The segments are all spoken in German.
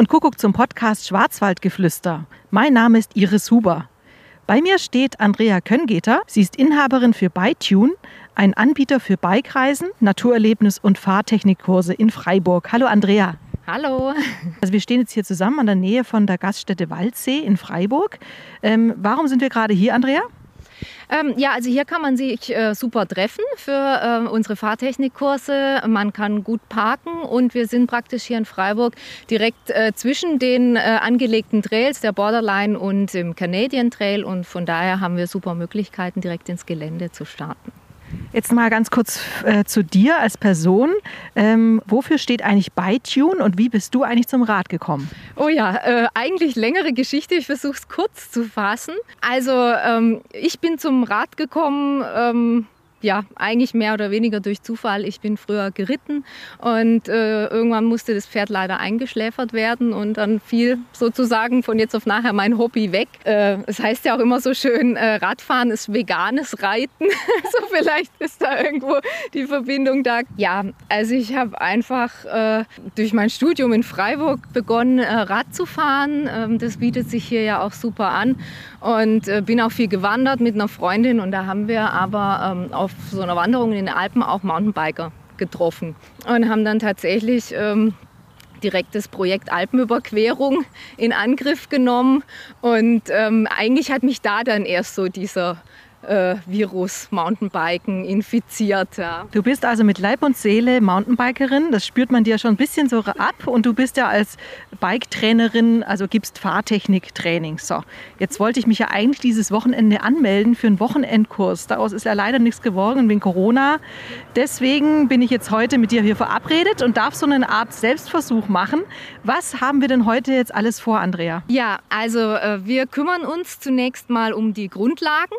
und Kuckuck zum Podcast Schwarzwaldgeflüster. Mein Name ist Iris Huber. Bei mir steht Andrea Köngeter. Sie ist Inhaberin für ByTune, ein Anbieter für Bikereisen, Naturerlebnis und Fahrtechnikkurse in Freiburg. Hallo Andrea. Hallo. Also wir stehen jetzt hier zusammen an der Nähe von der Gaststätte Waldsee in Freiburg. Ähm, warum sind wir gerade hier, Andrea? Ähm, ja, also hier kann man sich äh, super treffen für äh, unsere Fahrtechnikkurse. Man kann gut parken und wir sind praktisch hier in Freiburg direkt äh, zwischen den äh, angelegten Trails, der Borderline und dem Canadian Trail und von daher haben wir super Möglichkeiten, direkt ins Gelände zu starten. Jetzt mal ganz kurz äh, zu dir als Person. Ähm, wofür steht eigentlich ByTune und wie bist du eigentlich zum Rad gekommen? Oh ja, äh, eigentlich längere Geschichte. Ich versuche es kurz zu fassen. Also ähm, ich bin zum Rad gekommen. Ähm, ja, eigentlich mehr oder weniger durch Zufall. Ich bin früher geritten und äh, irgendwann musste das Pferd leider eingeschläfert werden und dann fiel sozusagen von jetzt auf nachher mein Hobby weg. Äh, es heißt ja auch immer so schön, äh, Radfahren ist veganes Reiten. so vielleicht ist da irgendwo die Verbindung da. Ja, also ich habe einfach äh, durch mein Studium in Freiburg begonnen, äh, Rad zu fahren. Ähm, das bietet sich hier ja auch super an und äh, bin auch viel gewandert mit einer Freundin und da haben wir aber ähm, auf so einer Wanderung in den Alpen auch Mountainbiker getroffen und haben dann tatsächlich ähm, direkt das Projekt Alpenüberquerung in Angriff genommen. Und ähm, eigentlich hat mich da dann erst so dieser äh, Virus Mountainbiken infiziert. Ja. Du bist also mit Leib und Seele Mountainbikerin, das spürt man dir schon ein bisschen so ab und du bist ja als Bike-Trainerin, also gibst Fahrtechnik-Training. So, jetzt wollte ich mich ja eigentlich dieses Wochenende anmelden für einen Wochenendkurs. Daraus ist ja leider nichts geworden wegen Corona. Deswegen bin ich jetzt heute mit dir hier verabredet und darf so eine Art Selbstversuch machen. Was haben wir denn heute jetzt alles vor, Andrea? Ja, also äh, wir kümmern uns zunächst mal um die Grundlagen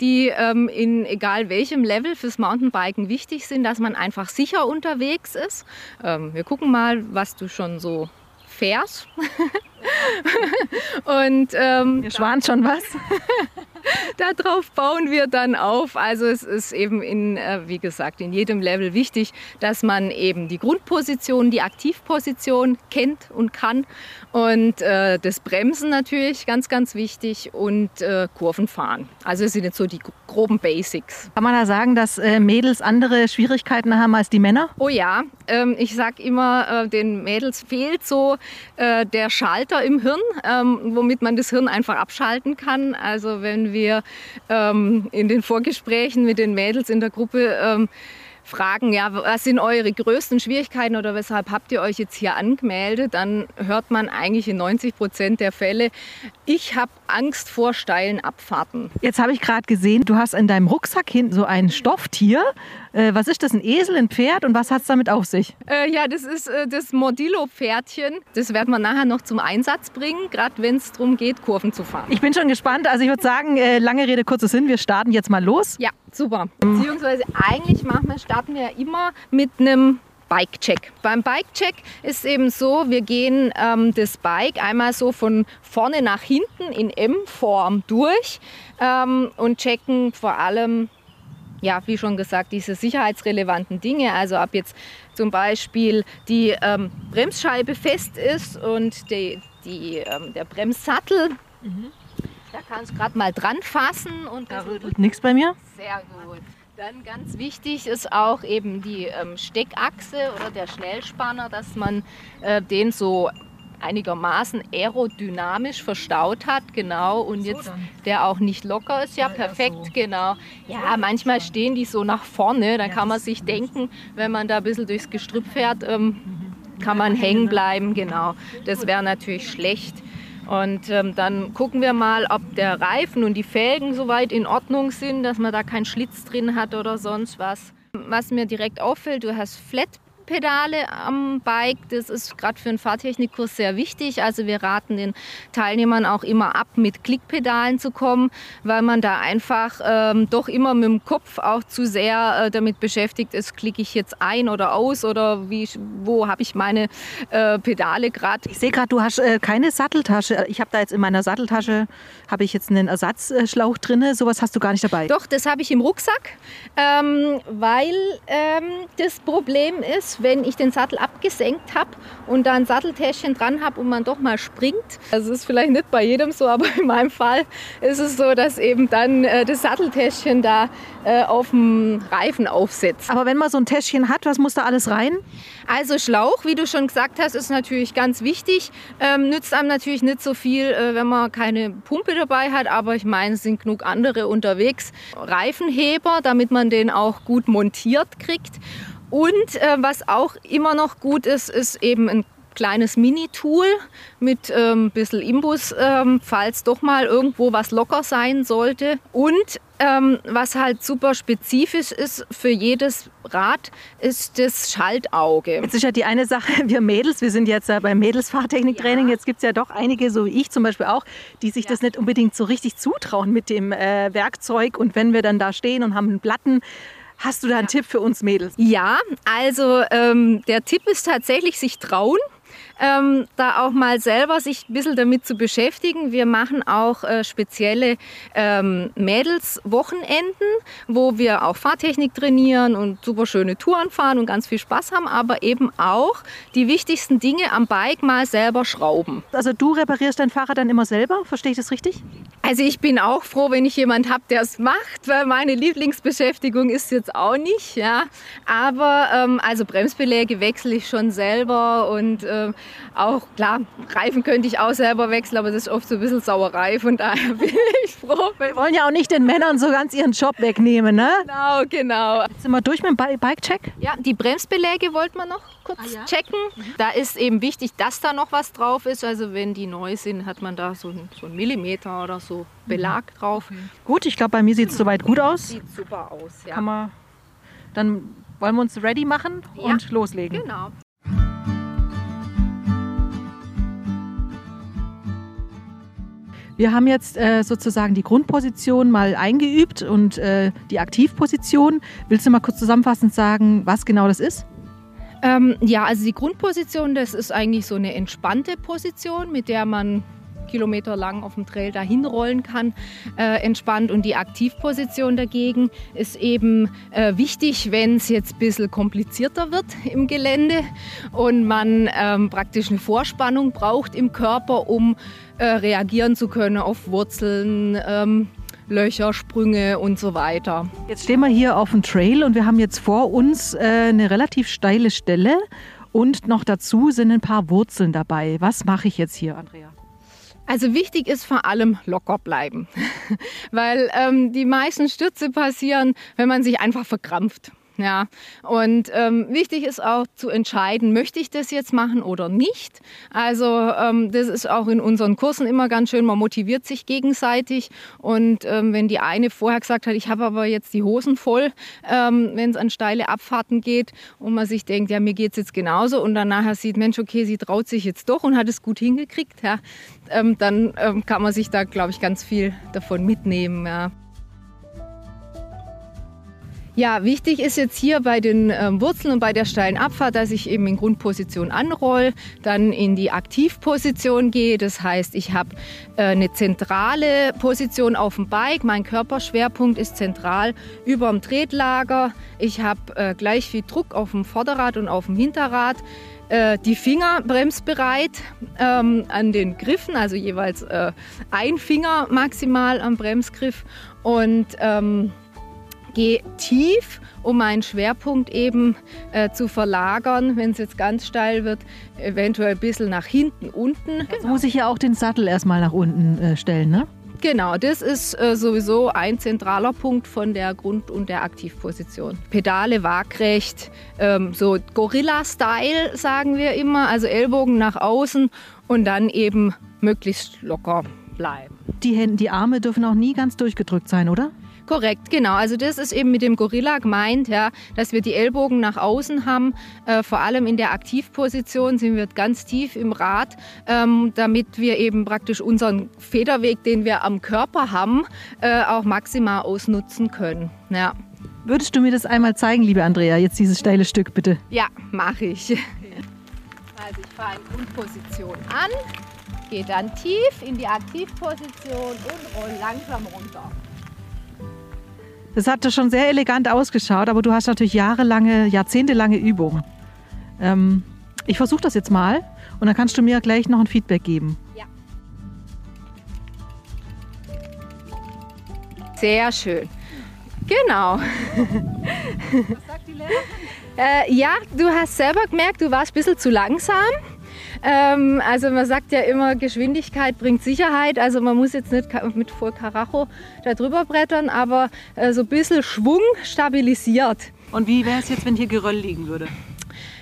die ähm, in egal welchem Level fürs Mountainbiken wichtig sind, dass man einfach sicher unterwegs ist. Ähm, wir gucken mal, was du schon so fährst. Und ähm, Ihr schwant schon was. Darauf bauen wir dann auf. Also es ist eben in, äh, wie gesagt, in jedem Level wichtig, dass man eben die Grundposition, die Aktivposition kennt und kann. Und äh, das Bremsen natürlich ganz, ganz wichtig und äh, Kurven fahren. Also das sind jetzt so die groben Basics. Kann man da sagen, dass äh, Mädels andere Schwierigkeiten haben als die Männer? Oh ja, ähm, ich sage immer, äh, den Mädels fehlt so äh, der Schalter im Hirn, ähm, womit man das Hirn einfach abschalten kann. Also wenn wir ähm, in den Vorgesprächen mit den Mädels in der Gruppe ähm, fragen, ja, was sind eure größten Schwierigkeiten oder weshalb habt ihr euch jetzt hier angemeldet, dann hört man eigentlich in 90 Prozent der Fälle, ich habe Angst vor steilen Abfahrten. Jetzt habe ich gerade gesehen, du hast in deinem Rucksack hinten so ein Stofftier. Äh, was ist das, ein Esel, ein Pferd und was hat es damit auf sich? Äh, ja, das ist äh, das Mordillo-Pferdchen. Das werden wir nachher noch zum Einsatz bringen, gerade wenn es darum geht, Kurven zu fahren. Ich bin schon gespannt. Also ich würde sagen, äh, lange Rede, kurzer Sinn, wir starten jetzt mal los. Ja, super. Beziehungsweise eigentlich machen wir, starten wir ja immer mit einem Bike-Check. Beim Bike-Check ist es eben so, wir gehen ähm, das Bike einmal so von vorne nach hinten in M-Form durch ähm, und checken vor allem, ja, wie schon gesagt, diese sicherheitsrelevanten Dinge. Also ob jetzt zum Beispiel die ähm, Bremsscheibe fest ist und die, die, ähm, der Bremssattel. Mhm. Kannst gerade mal dran fassen. Und da rüttelt nichts bei mir. Sehr gut. Dann ganz wichtig ist auch eben die ähm, Steckachse oder der Schnellspanner, dass man äh, den so einigermaßen aerodynamisch verstaut hat, genau, und so jetzt dann. der auch nicht locker ist, ja, ja perfekt, so. genau. Ja, manchmal stehen die so nach vorne, dann ja, kann man sich denken, wenn man da ein bisschen durchs Gestrüpp fährt, ähm, mhm. kann man hängen bleiben, genau. Das wäre natürlich schlecht. Und ähm, dann gucken wir mal, ob der Reifen und die Felgen soweit in Ordnung sind, dass man da keinen Schlitz drin hat oder sonst was. Was mir direkt auffällt, du hast Flat Klickpedale am Bike. Das ist gerade für einen Fahrtechnikkurs sehr wichtig. Also wir raten den Teilnehmern auch immer ab, mit Klickpedalen zu kommen, weil man da einfach ähm, doch immer mit dem Kopf auch zu sehr äh, damit beschäftigt ist, klicke ich jetzt ein oder aus oder wie, wo habe ich meine äh, Pedale gerade. Ich sehe gerade, du hast äh, keine Satteltasche. Ich habe da jetzt in meiner Satteltasche habe ich jetzt einen Ersatzschlauch drin. Sowas hast du gar nicht dabei. Doch, das habe ich im Rucksack, ähm, weil ähm, das Problem ist, wenn ich den Sattel abgesenkt habe und da ein Satteltäschchen dran habe und man doch mal springt. Das ist vielleicht nicht bei jedem so, aber in meinem Fall ist es so, dass eben dann äh, das Satteltäschchen da äh, auf dem Reifen aufsetzt. Aber wenn man so ein Täschchen hat, was muss da alles rein? Also Schlauch, wie du schon gesagt hast, ist natürlich ganz wichtig. Ähm, nützt einem natürlich nicht so viel, äh, wenn man keine Pumpe dabei hat, aber ich meine, es sind genug andere unterwegs. Reifenheber, damit man den auch gut montiert kriegt. Und äh, was auch immer noch gut ist, ist eben ein kleines Mini-Tool mit ein ähm, bisschen Imbus, ähm, falls doch mal irgendwo was locker sein sollte. Und ähm, was halt super spezifisch ist für jedes Rad, ist das Schaltauge. Jetzt ist ja die eine Sache, wir Mädels, wir sind jetzt ja beim Mädelsfahrtechniktraining, ja. jetzt gibt es ja doch einige, so wie ich zum Beispiel auch, die sich ja. das nicht unbedingt so richtig zutrauen mit dem äh, Werkzeug. Und wenn wir dann da stehen und haben einen Platten, Hast du da einen. Tipp für uns Mädels? Ja, also ähm, der Tipp ist tatsächlich sich trauen ähm, da auch mal selber sich ein bisschen damit zu beschäftigen. Wir machen auch äh, spezielle ähm, Mädelswochenenden, wo wir auch Fahrtechnik trainieren und super schöne Touren fahren und ganz viel Spaß haben, aber eben auch die wichtigsten Dinge am Bike mal selber schrauben. Also du reparierst dein Fahrrad dann immer selber, verstehe ich das richtig? Also ich bin auch froh, wenn ich jemand habe, der es macht, weil meine Lieblingsbeschäftigung ist jetzt auch nicht. Ja. Aber ähm, also Bremsbeläge wechsle ich schon selber und äh, auch klar, Reifen könnte ich auch selber wechseln, aber das ist oft so ein bisschen Sauerei. Von daher bin ich froh. Wir wollen ja auch nicht den Männern so ganz ihren Job wegnehmen, ne? Genau, genau. Jetzt sind wir durch mit dem Bike-Check? Ja, die Bremsbeläge wollten wir noch kurz ah, ja? checken. Mhm. Da ist eben wichtig, dass da noch was drauf ist. Also wenn die neu sind, hat man da so einen, so einen Millimeter oder so Belag mhm. drauf. Okay. Gut, ich glaube, bei mir sieht es soweit gut aus. Sieht super aus, ja. Kann man, dann wollen wir uns ready machen und ja, loslegen. Genau. Wir haben jetzt äh, sozusagen die Grundposition mal eingeübt und äh, die Aktivposition. Willst du mal kurz zusammenfassend sagen, was genau das ist? Ähm, ja, also die Grundposition, das ist eigentlich so eine entspannte Position, mit der man Kilometer lang auf dem Trail dahin rollen kann, äh, entspannt. Und die Aktivposition dagegen ist eben äh, wichtig, wenn es jetzt ein bisschen komplizierter wird im Gelände und man ähm, praktisch eine Vorspannung braucht im Körper, um äh, reagieren zu können auf Wurzeln. Ähm, Löcher, Sprünge und so weiter. Jetzt stehen wir hier auf dem Trail und wir haben jetzt vor uns äh, eine relativ steile Stelle und noch dazu sind ein paar Wurzeln dabei. Was mache ich jetzt hier, Andrea? Also wichtig ist vor allem locker bleiben, weil ähm, die meisten Stürze passieren, wenn man sich einfach verkrampft. Ja, und ähm, wichtig ist auch zu entscheiden, möchte ich das jetzt machen oder nicht. Also ähm, das ist auch in unseren Kursen immer ganz schön, man motiviert sich gegenseitig. Und ähm, wenn die eine vorher gesagt hat, ich habe aber jetzt die Hosen voll, ähm, wenn es an steile Abfahrten geht und man sich denkt, ja, mir geht es jetzt genauso und dann nachher sieht, Mensch, okay, sie traut sich jetzt doch und hat es gut hingekriegt, ja, ähm, dann ähm, kann man sich da, glaube ich, ganz viel davon mitnehmen. Ja. Ja, wichtig ist jetzt hier bei den ähm, Wurzeln und bei der steilen Abfahrt, dass ich eben in Grundposition anroll, dann in die Aktivposition gehe. Das heißt, ich habe äh, eine zentrale Position auf dem Bike. Mein Körperschwerpunkt ist zentral über dem Tretlager. Ich habe äh, gleich viel Druck auf dem Vorderrad und auf dem Hinterrad äh, die Finger bremsbereit ähm, an den Griffen, also jeweils äh, ein Finger maximal am Bremsgriff und ähm, gehe tief, um meinen Schwerpunkt eben äh, zu verlagern, wenn es jetzt ganz steil wird, eventuell ein bisschen nach hinten, unten. Jetzt muss ich ja auch den Sattel erstmal nach unten äh, stellen, ne? Genau, das ist äh, sowieso ein zentraler Punkt von der Grund- und der Aktivposition. Pedale waagrecht, ähm, so Gorilla-Style sagen wir immer, also Ellbogen nach außen und dann eben möglichst locker bleiben. Die, Hände, die Arme dürfen auch nie ganz durchgedrückt sein, oder? Korrekt, genau. Also das ist eben mit dem Gorilla gemeint, ja, dass wir die Ellbogen nach außen haben. Äh, vor allem in der Aktivposition sind wir ganz tief im Rad, ähm, damit wir eben praktisch unseren Federweg, den wir am Körper haben, äh, auch maximal ausnutzen können. Ja. Würdest du mir das einmal zeigen, liebe Andrea, jetzt dieses steile Stück bitte? Ja, mache ich. Also ich fahre in Grundposition an, gehe dann tief in die Aktivposition und roll langsam runter. Das hat schon sehr elegant ausgeschaut, aber du hast natürlich jahrelange, jahrzehntelange Übung. Ähm, ich versuche das jetzt mal und dann kannst du mir gleich noch ein Feedback geben. Ja. Sehr schön. Genau. Was sagt die Lehrerin? Äh, ja, du hast selber gemerkt, du warst ein bisschen zu langsam. Ähm, also man sagt ja immer, Geschwindigkeit bringt Sicherheit. Also man muss jetzt nicht mit voll Karacho da drüber brettern, aber äh, so ein bisschen Schwung stabilisiert. Und wie wäre es jetzt, wenn hier Geröll liegen würde?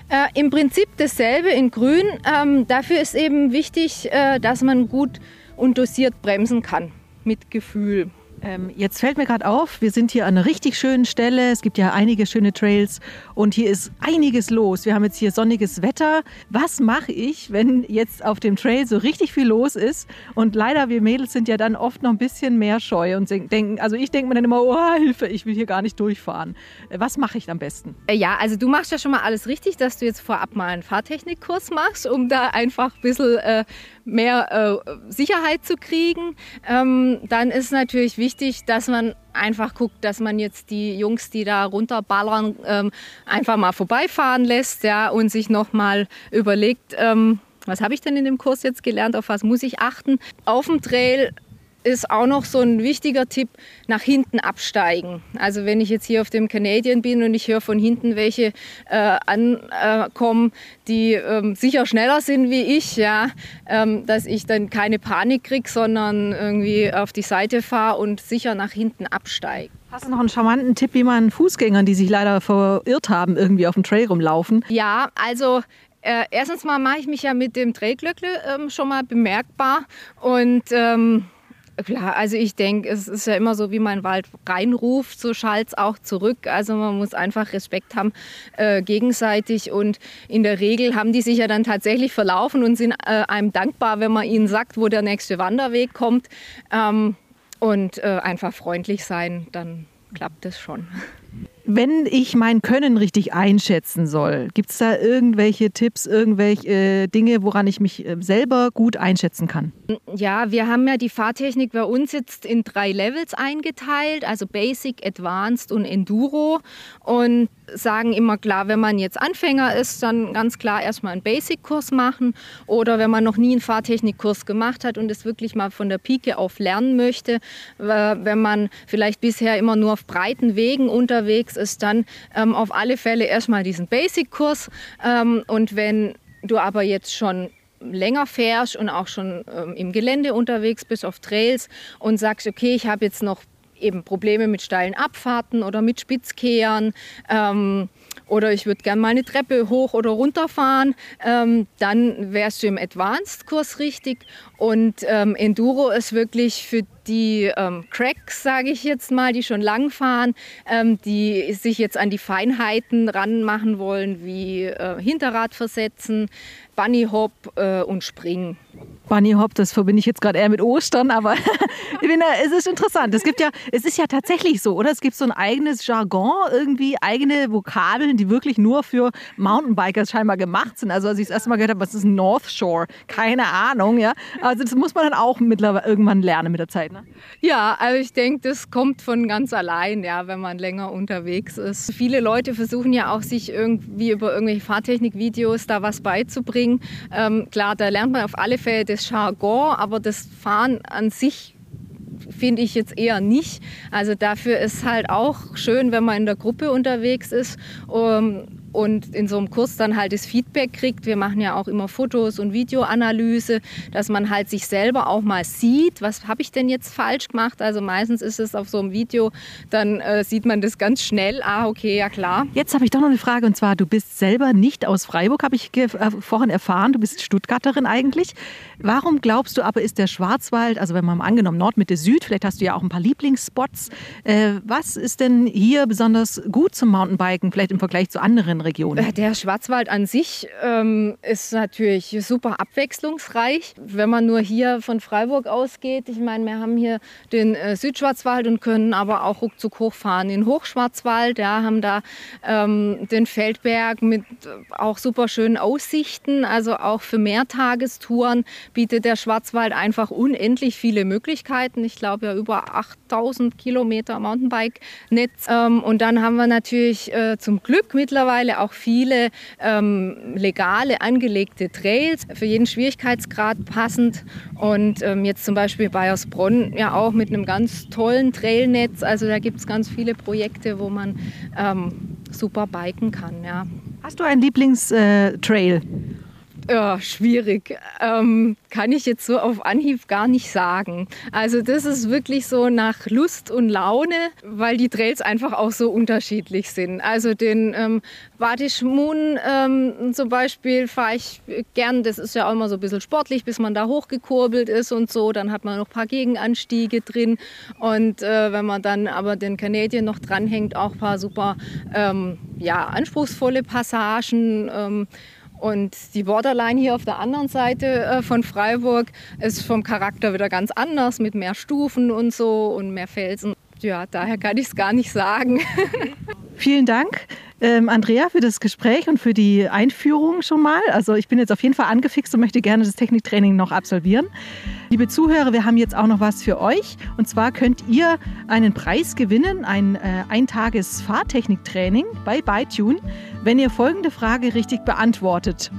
Äh, Im Prinzip dasselbe in Grün. Ähm, dafür ist eben wichtig, äh, dass man gut und dosiert bremsen kann mit Gefühl. Ähm, jetzt fällt mir gerade auf, wir sind hier an einer richtig schönen Stelle. Es gibt ja einige schöne Trails und hier ist einiges los. Wir haben jetzt hier sonniges Wetter. Was mache ich, wenn jetzt auf dem Trail so richtig viel los ist? Und leider, wir Mädels sind ja dann oft noch ein bisschen mehr scheu und denken, also ich denke mir dann immer, oh Hilfe, ich will hier gar nicht durchfahren. Äh, was mache ich am besten? Äh, ja, also du machst ja schon mal alles richtig, dass du jetzt vorab mal einen Fahrtechnikkurs machst, um da einfach ein bisschen äh, mehr äh, Sicherheit zu kriegen. Ähm, dann ist natürlich wichtig, dass man einfach guckt, dass man jetzt die Jungs, die da runterballern, ähm, einfach mal vorbeifahren lässt ja, und sich nochmal überlegt, ähm, was habe ich denn in dem Kurs jetzt gelernt, auf was muss ich achten. Auf dem Trail ist auch noch so ein wichtiger Tipp, nach hinten absteigen. Also wenn ich jetzt hier auf dem Canadian bin und ich höre von hinten welche äh, ankommen, die ähm, sicher schneller sind wie ich, ja, ähm, dass ich dann keine Panik kriege, sondern irgendwie auf die Seite fahre und sicher nach hinten absteige. Hast du noch einen charmanten Tipp, wie man Fußgängern, die sich leider verirrt haben, irgendwie auf dem Trail rumlaufen? Ja, also äh, erstens mal mache ich mich ja mit dem Trailglöckle ähm, schon mal bemerkbar und ähm, Klar, also ich denke, es ist ja immer so, wie man Wald reinruft, so schallt es auch zurück. Also man muss einfach Respekt haben äh, gegenseitig und in der Regel haben die sich ja dann tatsächlich verlaufen und sind äh, einem dankbar, wenn man ihnen sagt, wo der nächste Wanderweg kommt ähm, und äh, einfach freundlich sein, dann klappt das schon. Wenn ich mein Können richtig einschätzen soll, gibt es da irgendwelche Tipps, irgendwelche äh, Dinge, woran ich mich äh, selber gut einschätzen kann? Ja, wir haben ja die Fahrtechnik bei uns jetzt in drei Levels eingeteilt, also Basic, Advanced und Enduro. Und sagen immer klar, wenn man jetzt Anfänger ist, dann ganz klar erstmal einen Basic-Kurs machen. Oder wenn man noch nie einen Fahrtechnikkurs gemacht hat und es wirklich mal von der Pike auf lernen möchte, wenn man vielleicht bisher immer nur auf breiten Wegen unterwegs ist dann ähm, auf alle Fälle erstmal diesen Basic-Kurs. Ähm, und wenn du aber jetzt schon länger fährst und auch schon ähm, im Gelände unterwegs bist, auf Trails und sagst, okay, ich habe jetzt noch eben Probleme mit steilen Abfahrten oder mit Spitzkehren ähm, oder ich würde gerne mal eine Treppe hoch oder runter fahren, ähm, dann wärst du im Advanced-Kurs richtig. Und ähm, Enduro ist wirklich für die ähm, Cracks, sage ich jetzt mal, die schon lang fahren, ähm, die sich jetzt an die Feinheiten ranmachen wollen, wie äh, Hinterrad versetzen, Bunny Hop äh, und Springen. Bunny Hop, das verbinde ich jetzt gerade eher mit Ostern, aber finde, es ist interessant. Es gibt ja, es ist ja tatsächlich so, oder? Es gibt so ein eigenes Jargon, irgendwie eigene Vokabeln, die wirklich nur für Mountainbikers scheinbar gemacht sind. Also als ich das erste Mal gehört habe, was ist North Shore? Keine Ahnung, ja. Also das muss man dann auch mittlerweile irgendwann lernen mit der Zeit. Ne? Ja, also ich denke, das kommt von ganz allein, ja, wenn man länger unterwegs ist. Viele Leute versuchen ja auch, sich irgendwie über irgendwelche Fahrtechnikvideos da was beizubringen. Ähm, klar, da lernt man auf alle Fälle das Jargon, aber das Fahren an sich finde ich jetzt eher nicht. Also dafür ist halt auch schön, wenn man in der Gruppe unterwegs ist. Um, und in so einem Kurs dann halt das Feedback kriegt. Wir machen ja auch immer Fotos und Videoanalyse, dass man halt sich selber auch mal sieht, was habe ich denn jetzt falsch gemacht. Also meistens ist es auf so einem Video, dann äh, sieht man das ganz schnell. Ah, okay, ja klar. Jetzt habe ich doch noch eine Frage und zwar, du bist selber nicht aus Freiburg, habe ich äh, vorhin erfahren. Du bist Stuttgarterin eigentlich. Warum glaubst du aber, ist der Schwarzwald, also wenn man angenommen Nord, Mitte, Süd, vielleicht hast du ja auch ein paar Lieblingsspots. Äh, was ist denn hier besonders gut zum Mountainbiken, vielleicht im Vergleich zu anderen Regionen? Äh, der Schwarzwald an sich ähm, ist natürlich super abwechslungsreich. Wenn man nur hier von Freiburg ausgeht, ich meine, wir haben hier den äh, Südschwarzwald und können aber auch ruckzuck hochfahren in Hochschwarzwald. Ja, haben da ähm, den Feldberg mit äh, auch super schönen Aussichten, also auch für Mehrtagestouren bietet der Schwarzwald einfach unendlich viele Möglichkeiten. Ich glaube ja über 8000 Kilometer Mountainbike-Netz. Ähm, und dann haben wir natürlich äh, zum Glück mittlerweile auch viele ähm, legale angelegte Trails, für jeden Schwierigkeitsgrad passend. Und ähm, jetzt zum Beispiel Bayersbronn ja auch mit einem ganz tollen Trailnetz. Also da gibt es ganz viele Projekte, wo man ähm, super biken kann. Ja. Hast du einen Lieblingstrail? Äh, ja, schwierig. Ähm, kann ich jetzt so auf Anhieb gar nicht sagen. Also das ist wirklich so nach Lust und Laune, weil die Trails einfach auch so unterschiedlich sind. Also den ähm, Badisch Moon ähm, zum Beispiel fahre ich gern. Das ist ja auch immer so ein bisschen sportlich, bis man da hochgekurbelt ist und so. Dann hat man noch ein paar Gegenanstiege drin. Und äh, wenn man dann aber den Canadian noch dranhängt, auch ein paar super ähm, ja, anspruchsvolle Passagen. Und die Borderline hier auf der anderen Seite äh, von Freiburg ist vom Charakter wieder ganz anders, mit mehr Stufen und so und mehr Felsen. Ja, daher kann ich es gar nicht sagen. Vielen Dank, ähm, Andrea, für das Gespräch und für die Einführung schon mal. Also ich bin jetzt auf jeden Fall angefixt und möchte gerne das Techniktraining noch absolvieren. Liebe Zuhörer, wir haben jetzt auch noch was für euch. Und zwar könnt ihr einen Preis gewinnen, ein äh, Eintages Fahrtechniktraining bei ByTune, wenn ihr folgende Frage richtig beantwortet.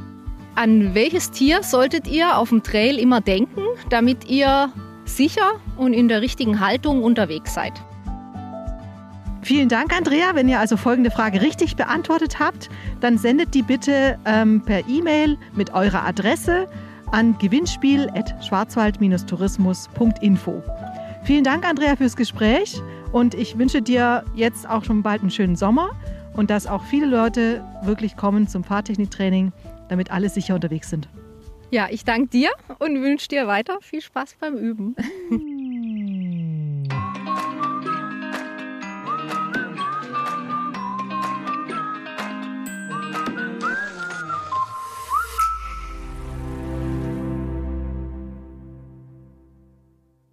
An welches Tier solltet ihr auf dem Trail immer denken, damit ihr sicher und in der richtigen Haltung unterwegs seid? Vielen Dank, Andrea. Wenn ihr also folgende Frage richtig beantwortet habt, dann sendet die bitte ähm, per E-Mail mit eurer Adresse an gewinnspiel.schwarzwald-tourismus.info. Vielen Dank, Andrea, fürs Gespräch und ich wünsche dir jetzt auch schon bald einen schönen Sommer und dass auch viele Leute wirklich kommen zum Fahrtechniktraining, damit alle sicher unterwegs sind. Ja, ich danke dir und wünsche dir weiter viel Spaß beim Üben.